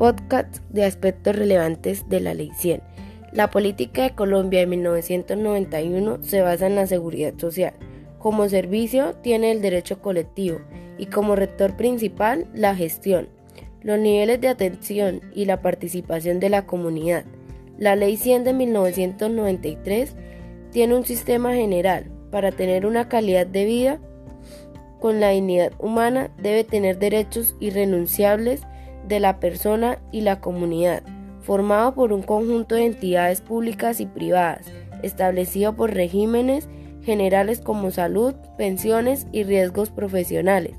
podcast de aspectos relevantes de la Ley 100. La política de Colombia de 1991 se basa en la seguridad social. Como servicio tiene el derecho colectivo y como rector principal la gestión, los niveles de atención y la participación de la comunidad. La Ley 100 de 1993 tiene un sistema general para tener una calidad de vida con la dignidad humana debe tener derechos irrenunciables de la persona y la comunidad, formado por un conjunto de entidades públicas y privadas, establecido por regímenes generales como salud, pensiones y riesgos profesionales.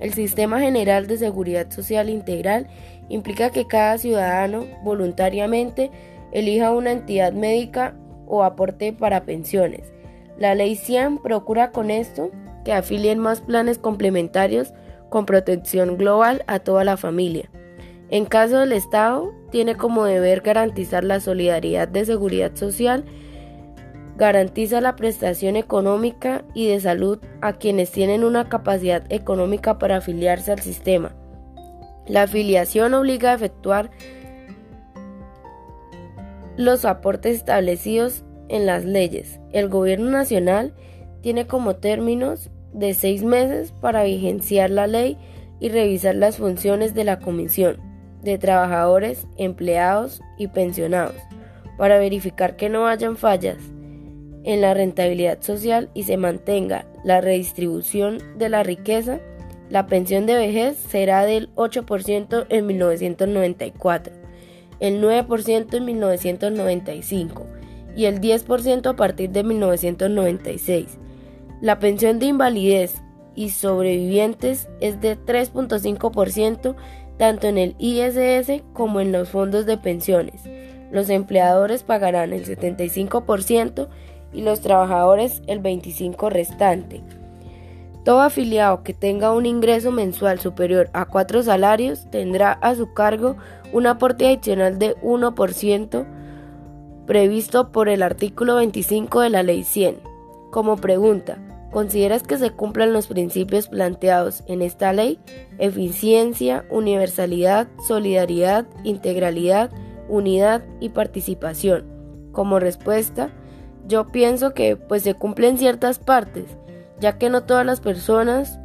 El Sistema General de Seguridad Social Integral implica que cada ciudadano voluntariamente elija una entidad médica o aporte para pensiones. La Ley 100 procura con esto que afilien más planes complementarios con protección global a toda la familia. En caso del Estado, tiene como deber garantizar la solidaridad de seguridad social, garantiza la prestación económica y de salud a quienes tienen una capacidad económica para afiliarse al sistema. La afiliación obliga a efectuar los aportes establecidos en las leyes. El gobierno nacional tiene como términos de seis meses para vigenciar la ley y revisar las funciones de la Comisión de Trabajadores, Empleados y Pensionados para verificar que no hayan fallas en la rentabilidad social y se mantenga la redistribución de la riqueza. La pensión de vejez será del 8% en 1994, el 9% en 1995 y el 10% a partir de 1996 la pensión de invalidez y sobrevivientes es de 3.5% tanto en el ISS como en los fondos de pensiones. Los empleadores pagarán el 75% y los trabajadores el 25% restante. Todo afiliado que tenga un ingreso mensual superior a cuatro salarios tendrá a su cargo un aporte adicional de 1% previsto por el artículo 25 de la Ley 100. Como pregunta, ¿consideras que se cumplan los principios planteados en esta ley? Eficiencia, universalidad, solidaridad, integralidad, unidad y participación. Como respuesta, yo pienso que pues se cumplen ciertas partes, ya que no todas las personas,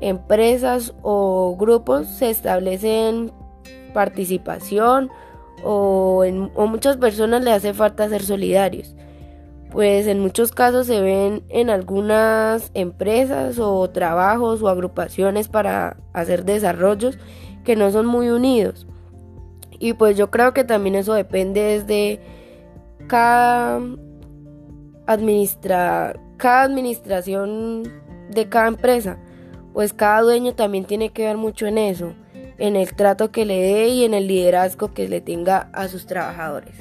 empresas o grupos se establecen participación o, o muchas personas le hace falta ser solidarios pues en muchos casos se ven en algunas empresas o trabajos o agrupaciones para hacer desarrollos que no son muy unidos. Y pues yo creo que también eso depende desde cada administra cada administración de cada empresa, pues cada dueño también tiene que ver mucho en eso, en el trato que le dé y en el liderazgo que le tenga a sus trabajadores.